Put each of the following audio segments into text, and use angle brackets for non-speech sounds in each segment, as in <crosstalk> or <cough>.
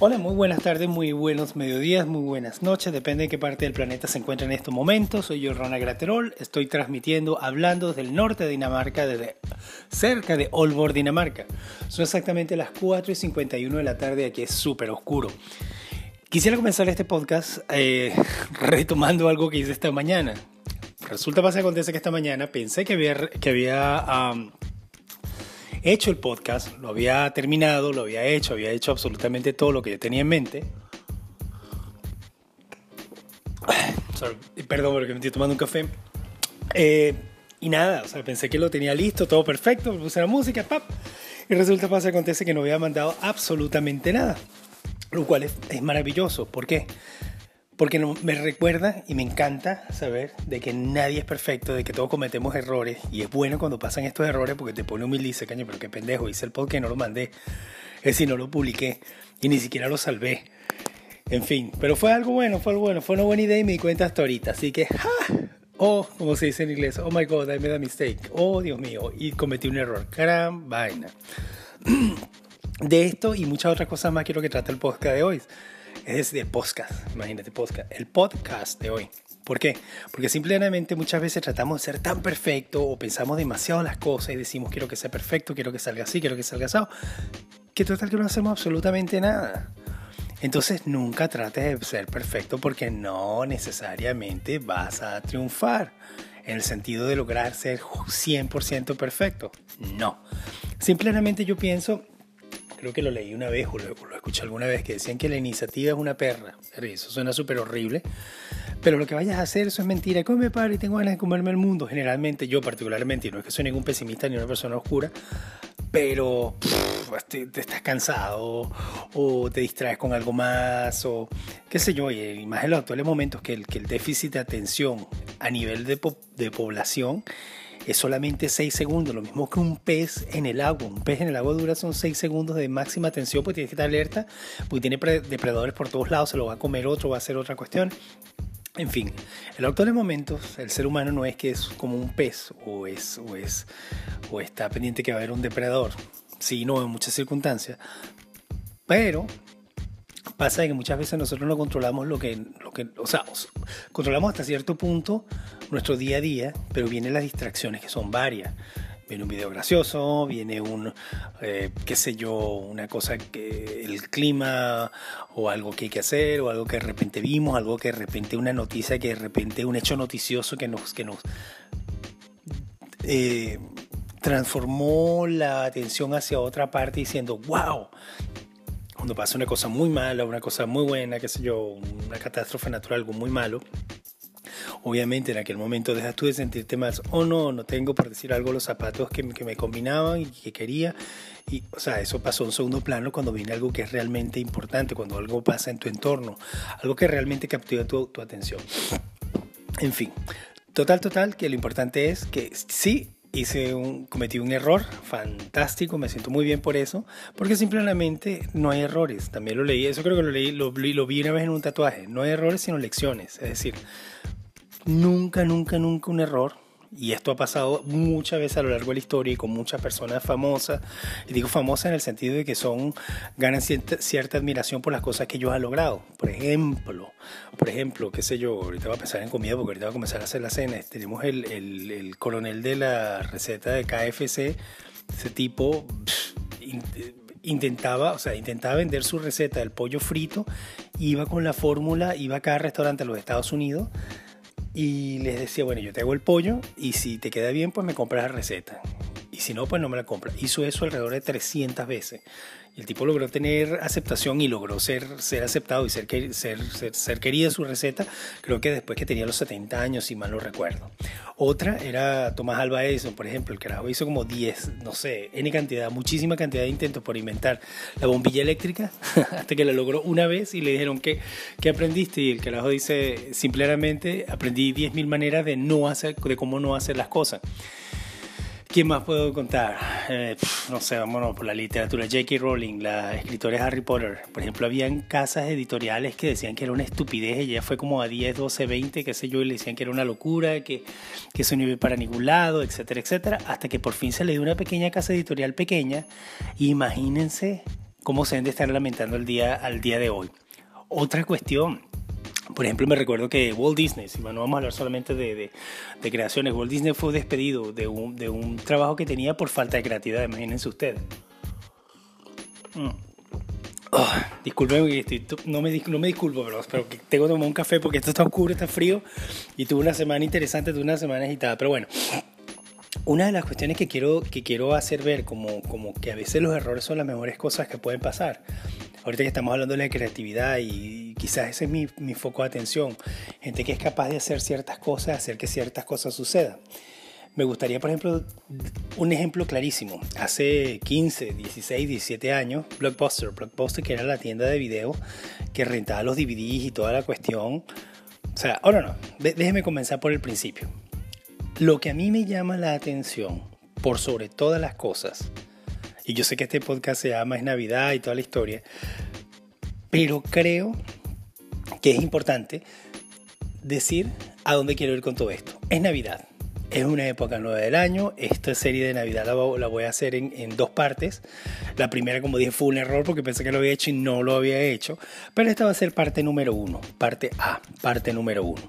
Hola, muy buenas tardes, muy buenos mediodías, muy buenas noches, depende de qué parte del planeta se encuentra en estos momentos. Soy yo, Rona Graterol, estoy transmitiendo, hablando desde el norte de Dinamarca, desde cerca de Aalborg, Dinamarca. Son exactamente las 4 y 51 de la tarde, aquí es súper oscuro. Quisiera comenzar este podcast eh, <laughs> retomando algo que hice esta mañana. Resulta, pasa, acontece que esta mañana pensé que había, hecho el podcast, lo había terminado, lo había hecho, había hecho absolutamente todo lo que yo tenía en mente. perdón porque me estoy tomando un café. Eh, y nada, o sea, pensé que lo tenía listo, todo perfecto, puse la música, pap. Y resulta, acontece que no había mandado absolutamente nada. Lo cual es, es maravilloso. ¿Por qué? Porque me recuerda y me encanta saber de que nadie es perfecto, de que todos cometemos errores. Y es bueno cuando pasan estos errores porque te pone humilde y dice, caño, pero qué pendejo, hice el podcast y no lo mandé. Es decir, no lo publiqué y ni siquiera lo salvé. En fin, pero fue algo bueno, fue algo bueno, fue una buena idea y me di cuenta hasta ahorita. Así que, ¡ja! oh, como se dice en inglés, oh my god, I made a mistake. Oh, Dios mío, y cometí un error. Gran vaina. <clears throat> De esto y muchas otras cosas más quiero que trate el podcast de hoy es de podcast, imagínate podcast, el podcast de hoy. ¿Por qué? Porque simplemente muchas veces tratamos de ser tan perfecto o pensamos demasiado las cosas y decimos quiero que sea perfecto, quiero que salga así, quiero que salga así, que total que no hacemos absolutamente nada. Entonces nunca trates de ser perfecto porque no necesariamente vas a triunfar en el sentido de lograr ser 100% perfecto. No. Simplemente yo pienso creo que lo leí una vez o lo, escuché alguna vez, que decían que la iniciativa es una perra. Eso suena súper horrible. Pero lo que vayas a hacer, eso es mentira. Come padre tengo ganas de comerme el mundo. Generalmente, yo particularmente, y no es que soy ningún pesimista ni una persona oscura, pero te, estás cansado o te distraes con algo más o qué sé yo. Y más en los actuales momentos que el, que el déficit de atención a nivel de, de población es solamente 6 segundos, lo mismo que un pez en el agua. Un pez en el agua dura son 6 segundos de máxima tensión, pues tienes que estar alerta, porque tiene depredadores por todos lados, se lo va a comer otro, va a hacer otra cuestión. En fin, en los actuales momentos el ser humano no es que es como un pez o, es, o, es, o está pendiente que va a haber un depredador, sí, no en muchas circunstancias, pero pasa que muchas veces nosotros no controlamos lo que, lo que, o sea, controlamos hasta cierto punto nuestro día a día, pero vienen las distracciones que son varias. Viene un video gracioso, viene un, eh, qué sé yo, una cosa que el clima o algo que hay que hacer o algo que de repente vimos, algo que de repente una noticia, que de repente un hecho noticioso que nos, que nos eh, transformó la atención hacia otra parte diciendo, wow, cuando pasa una cosa muy mala, una cosa muy buena, qué sé yo, una catástrofe natural, algo muy malo, obviamente en aquel momento dejas tú de sentirte más, oh no, no tengo por decir algo los zapatos que, me combinaban y que quería. Y, o sea, eso pasó en segundo plano cuando viene algo que es realmente importante, cuando algo pasa en tu entorno, algo que realmente captura tu, tu atención. En fin, total, total, que lo importante es que sí, hice un, cometí un error fantástico, me siento muy bien por eso, porque simplemente no hay errores. También lo leí, eso creo que lo leí, lo, lo vi una vez en un tatuaje. No hay errores, sino lecciones. Es decir, nunca, nunca, nunca un error y esto ha pasado muchas veces a lo largo de la historia y con muchas personas famosas. Y digo famosas en el sentido de que son, ganan cierta, admiración por las cosas que ellos han logrado. Por ejemplo, por ejemplo, qué sé yo, ahorita voy a pensar en comida porque ahorita voy a comenzar a hacer la cena. Tenemos el, el, el coronel de la receta de KFC, ese tipo intentaba, o sea, intentaba vender su receta del pollo frito, iba con la fórmula, iba a cada restaurante de los Estados Unidos y les decía, bueno, yo te hago el pollo y si te queda bien, pues me compras la receta. Y si no, pues no me la compras. Hizo eso alrededor de 300 veces. El tipo logró tener aceptación y logró ser, ser aceptado y ser, ser, ser, querida su receta, creo que después que tenía los 70 años, si mal no recuerdo. Otra era Tomás Alba Edison, por ejemplo, el carajo hizo como 10, no sé, N cantidad, muchísima cantidad de intentos por inventar la bombilla eléctrica, <laughs> hasta que la logró una vez y le dijeron, que ¿qué aprendiste? Y el carajo dice, simplemente aprendí 10.000 maneras de, no hacer, de cómo no hacer las cosas. ¿Quién más puedo contar? Eh, no sé, vámonos por la literatura. J.K. Rowling, la escritora de Harry Potter. Por ejemplo, habían casas editoriales que decían que era una estupidez. Ella fue como a 10, 12, 20, qué sé yo, y le decían que era una locura, que, que eso no iba para ningún lado, etcétera, etcétera. Hasta que por fin se le dio una pequeña casa editorial pequeña. Imagínense cómo se deben de estar lamentando el día, al día de hoy. Otra cuestión, por ejemplo, me recuerdo que Walt Disney, si no vamos a hablar solamente de, de, creaciones, Walt Disney fue despedido de un, de un, trabajo que tenía por falta de creatividad, imagínense ustedes. Mm. Oh, disculpen, no, me, no me disculpo, pero, pero tengo que tomar un café porque esto está oscuro, está frío y tuve una semana interesante, tuve una semana agitada. Pero bueno, una de las cuestiones que quiero, que quiero hacer ver como, como que a veces los errores son las mejores cosas que pueden pasar. Ahorita que estamos hablando de la creatividad y quizás ese es mi, mi foco de atención. Gente que es capaz de hacer ciertas cosas, hacer que ciertas cosas sucedan. Me gustaría, por ejemplo, un ejemplo clarísimo. Hace 15, 16, 17 años, Blockbuster, Blockbuster que era la tienda de video que rentaba los DVDs y toda la cuestión. O sea, ahora no, déjeme comenzar por el principio. Lo que a mí me llama la atención, por sobre todas las cosas, y yo sé que este podcast se llama Es Navidad y toda la historia, pero creo que es importante decir a dónde quiero ir con todo esto. Es Navidad es una época nueva del año. Esta serie de Navidad la, voy a hacer en, en, dos partes. La primera, como dije, fue un error porque pensé que lo había hecho y no lo había hecho. Pero esta va a ser parte número uno, parte A, parte número uno.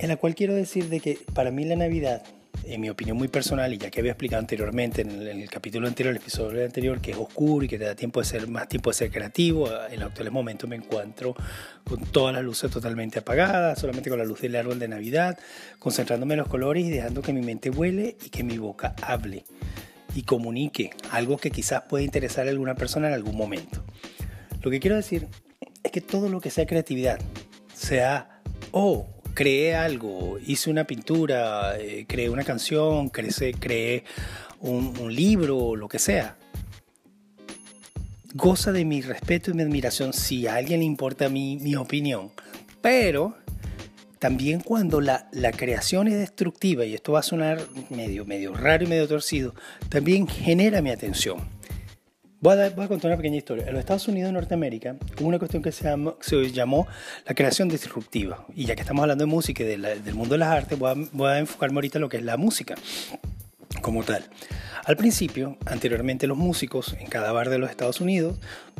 En la cual quiero decir de que para mí la Navidad en mi opinión muy personal, y ya que había explicado anteriormente en el, capítulo anterior, el episodio anterior, que es oscuro y que te da tiempo de ser, más tiempo de ser creativo, en los actuales momentos me encuentro con todas las luces totalmente apagadas, solamente con la luz del árbol de Navidad, concentrándome en los colores y dejando que mi mente vuele y que mi boca hable y comunique algo que quizás pueda interesar a alguna persona en algún momento. Lo que quiero decir es que todo lo que sea creatividad, sea, oh, creé algo, hice una pintura, eh, creé una canción, creé, creé un, libro, lo que sea. Goza de mi respeto y mi admiración si a alguien le importa mi, mi opinión. Pero también cuando la, la, creación es destructiva, y esto va a sonar medio, medio raro y medio torcido, también genera mi atención. Voy a, contar una pequeña historia. En los Estados Unidos de Norteamérica hubo una cuestión que se, se llamó la creación disruptiva. Y ya que estamos hablando de música y del mundo de las artes, voy a, voy a enfocarme ahorita en lo que es la música como tal. Al principio, anteriormente los músicos en cada bar de los Estados Unidos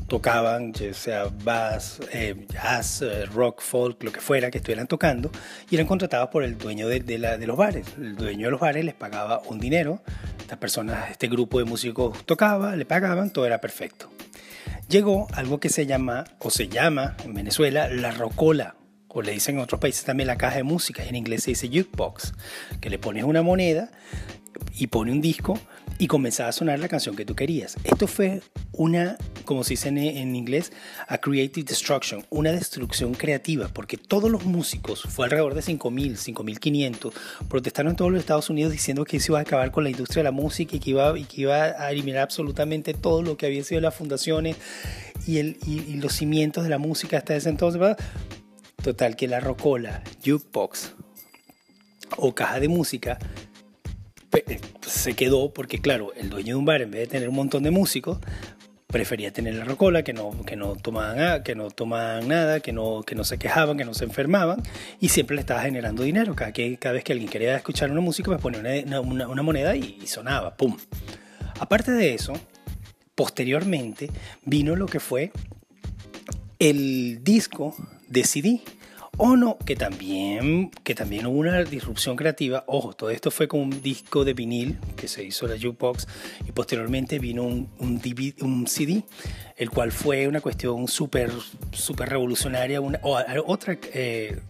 tocaban, ya sea bass, eh, jazz, eh, rock, folk, lo que fuera que estuvieran tocando, y eran contratados por el dueño de, de, los bares. El dueño de los bares les pagaba un dinero, estas personas, este grupo de músicos tocaba, le pagaban, todo era perfecto. Llegó algo que se llama, o se llama en Venezuela, la rocola, o le dicen en otros países también la caja de música, en inglés se dice jukebox, que le pones una moneda y pone un disco y comenzaba a sonar la canción que tú querías. Esto fue una, como se dice en, inglés, a creative destruction, una destrucción creativa, porque todos los músicos, fue alrededor de 5.000, 5.500, protestaron en todos los Estados Unidos diciendo que eso iba a acabar con la industria de la música y que iba, y que iba a eliminar absolutamente todo lo que había sido las fundaciones y, el, y, los cimientos de la música hasta ese entonces. Total, que la rocola, jukebox o caja de música se quedó porque, claro, el dueño de un bar, en vez de tener un montón de músicos, prefería tener la rocola, que no, que no, tomaban, que no tomaban nada, que no, que no se quejaban, que no se enfermaban, y siempre le estaba generando dinero. Cada, que, cada vez que alguien quería escuchar una música, pues ponía una, una, una moneda y, y sonaba, ¡pum! Aparte de eso, posteriormente vino lo que fue el disco de CD o no, que también, que también hubo una disrupción creativa. Ojo, todo esto fue con un disco de vinil que se hizo la jukebox y posteriormente vino un, un, un CD, el cual fue una cuestión súper super revolucionaria, una, otra eh,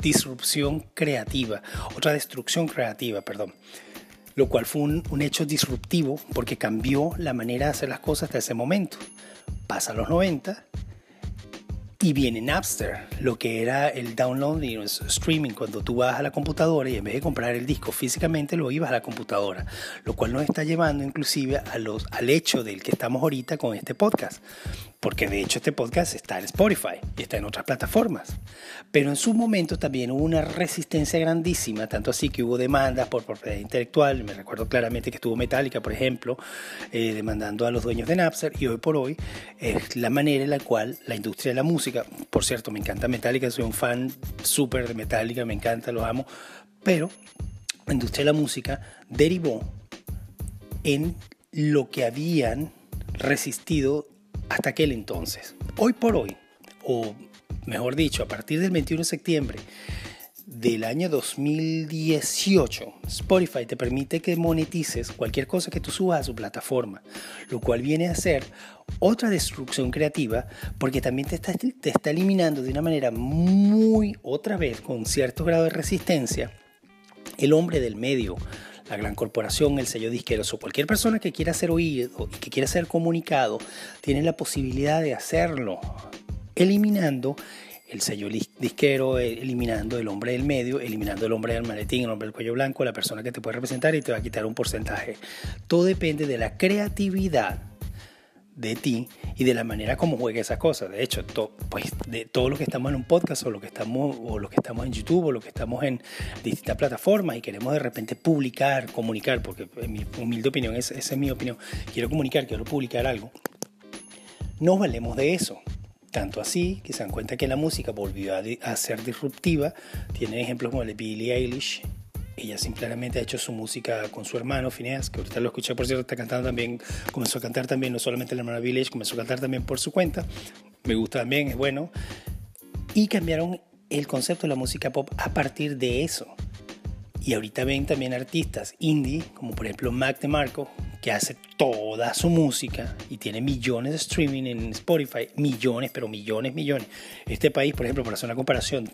disrupción creativa, otra destrucción creativa, perdón lo cual fue un, un, hecho disruptivo porque cambió la manera de hacer las cosas hasta ese momento. Pasa los 90 y viene Napster, lo que era el download y el streaming, cuando tú vas a la computadora y en vez de comprar el disco físicamente lo ibas a la computadora, lo cual nos está llevando inclusive a los, al hecho del que estamos ahorita con este podcast, porque de hecho este podcast está en Spotify y está en otras plataformas, pero en su momento también hubo una resistencia grandísima, tanto así que hubo demandas por propiedad intelectual, me recuerdo claramente que estuvo Metallica, por ejemplo, eh, demandando a los dueños de Napster y hoy por hoy es la manera en la cual la industria de la música por cierto, me encanta Metallica, soy un fan súper de Metallica, me encanta, los amo. Pero la industria de la música derivó en lo que habían resistido hasta aquel entonces. Hoy por hoy, o mejor dicho, a partir del 21 de septiembre del año 2018, Spotify te permite que monetices cualquier cosa que tú subas a su plataforma, lo cual viene a ser otra destrucción creativa porque también te está, te está eliminando de una manera muy, otra vez, con cierto grado de resistencia, el hombre del medio, la gran corporación, el sello disquero o cualquier persona que quiera ser oído y que quiera ser comunicado, tiene la posibilidad de hacerlo, eliminando el sello disquero, eh, eliminando el hombre del medio, eliminando el hombre del maletín, el hombre del cuello blanco, la persona que te puede representar y te va a quitar un porcentaje. Todo depende de la creatividad de ti y de la manera como juegue esa cosa. De hecho, pues de todos los que estamos en un podcast o los que estamos o los que estamos en YouTube o los que estamos en distintas plataformas y queremos de repente publicar, comunicar, porque en mi humilde opinión, esa es mi opinión, quiero comunicar, quiero publicar algo. No valemos de eso. Tanto así que se dan cuenta que la música volvió a, ser disruptiva. Tienen ejemplos como el de Billie Eilish. Ella simplemente ha hecho su música con su hermano Phineas, que ahorita lo escuché, por cierto, está cantando también, comenzó a cantar también, no solamente la hermana Eilish, comenzó a cantar también por su cuenta. Me gusta también, es bueno. Y cambiaron el concepto de la música pop a partir de eso. Y ahorita ven también artistas indie, como por ejemplo Mac DeMarco, que hace toda su música y tiene millones de streaming en Spotify, millones, pero millones, millones. Este país, por ejemplo, para hacer una comparación,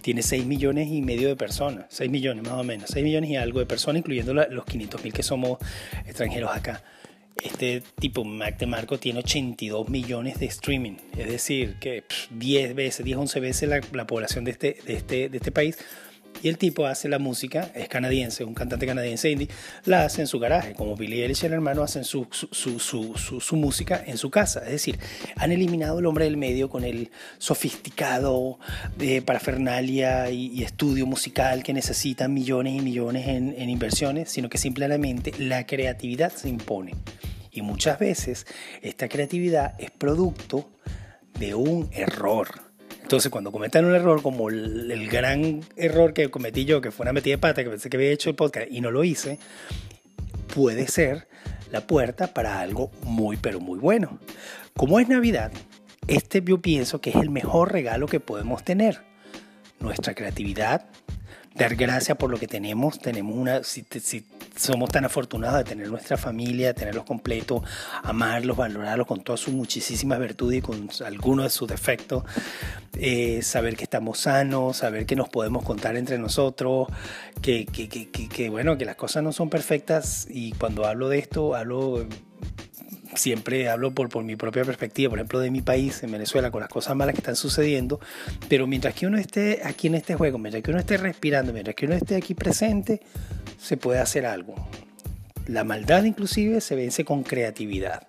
tiene 6 millones y medio de personas, 6 millones más o menos, 6 millones y algo de personas, incluyendo los 500 mil que somos extranjeros acá. Este tipo, Mac DeMarco, tiene 82 millones de streaming, es decir, que 10 veces, 10, 11 veces la, la población de este, de, este, de este país y el tipo hace la música, es canadiense, un cantante canadiense indie, la hace en su garaje, como Billy Eilish y el hermano hacen su, su, su, música en su casa. Es decir, han eliminado el hombre del medio con el sofisticado de parafernalia y, estudio musical que necesitan millones y millones en inversiones, sino que simplemente la creatividad se impone. Y muchas veces esta creatividad es producto de un error entonces, cuando cometan un error como el, gran error que cometí yo, que fue una metida de pata, que pensé que había hecho el podcast y no lo hice, puede ser la puerta para algo muy, pero muy bueno. Como es Navidad, este yo pienso que es el mejor regalo que podemos tener. Nuestra creatividad, dar gracias por lo que tenemos. Tenemos una, si, somos tan afortunados de tener nuestra familia, tenerlos completos, amarlos, valorarlos con todas sus muchísimas virtudes y con algunos de sus defectos. Eh, saber que estamos sanos, saber que nos podemos contar entre nosotros, que, que, que, que, bueno, que las cosas no son perfectas y cuando hablo de esto, hablo siempre hablo por, por mi propia perspectiva, por ejemplo, de mi país, en Venezuela, con las cosas malas que están sucediendo, pero mientras que uno esté aquí en este juego, mientras que uno esté respirando, mientras que uno esté aquí presente, se puede hacer algo. La maldad inclusive se vence con creatividad.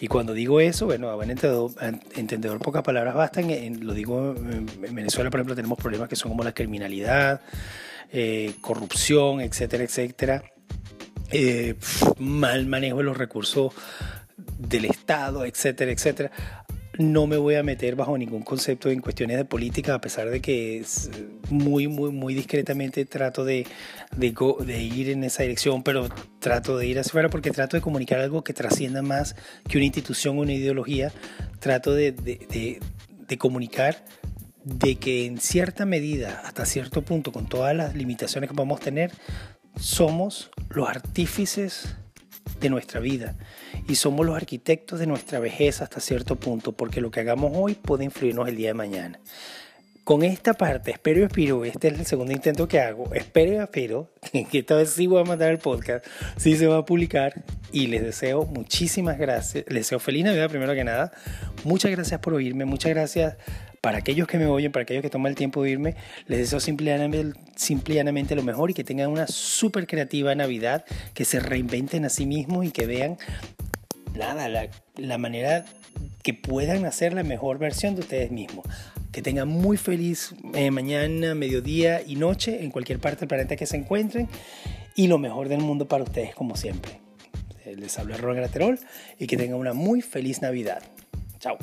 Y cuando digo eso, bueno, a buen entendedor, entendedor pocas palabras bastan. lo digo en Venezuela, por ejemplo, tenemos problemas que son como la criminalidad, eh, corrupción, etcétera, etcétera. Eh, mal manejo de los recursos del Estado, etcétera, etcétera. No me voy a meter bajo ningún concepto en cuestiones de política, a pesar de que muy, muy, muy discretamente trato de, ir en esa dirección, pero trato de ir hacia afuera porque trato de comunicar algo que trascienda más que una institución o una ideología. Trato de, de comunicar de que en cierta medida, hasta cierto punto, con todas las limitaciones que podemos tener, somos los artífices de nuestra vida y somos los arquitectos de nuestra vejez hasta cierto punto, porque lo que hagamos hoy puede influirnos el día de mañana. Con esta parte, espero y espero, este es el segundo intento que hago, espero y espero <laughs> que esta vez sí voy a mandar el podcast, sí se va a publicar y les deseo muchísimas gracias, les deseo feliz Navidad primero que nada, muchas gracias por oírme, muchas gracias para aquellos que me oyen, para aquellos que toman el tiempo de oírme, les deseo simplemente, simplemente lo mejor y que tengan una súper creativa Navidad, que se reinventen a sí mismos y que vean nada, la, la manera que puedan hacer la mejor versión de ustedes mismos. Que tengan muy feliz eh, mañana, mediodía y noche en cualquier parte del planeta que se encuentren. Y lo mejor del mundo para ustedes, como siempre. Les habla Ron Graterol y que tengan una muy feliz Navidad. Chao.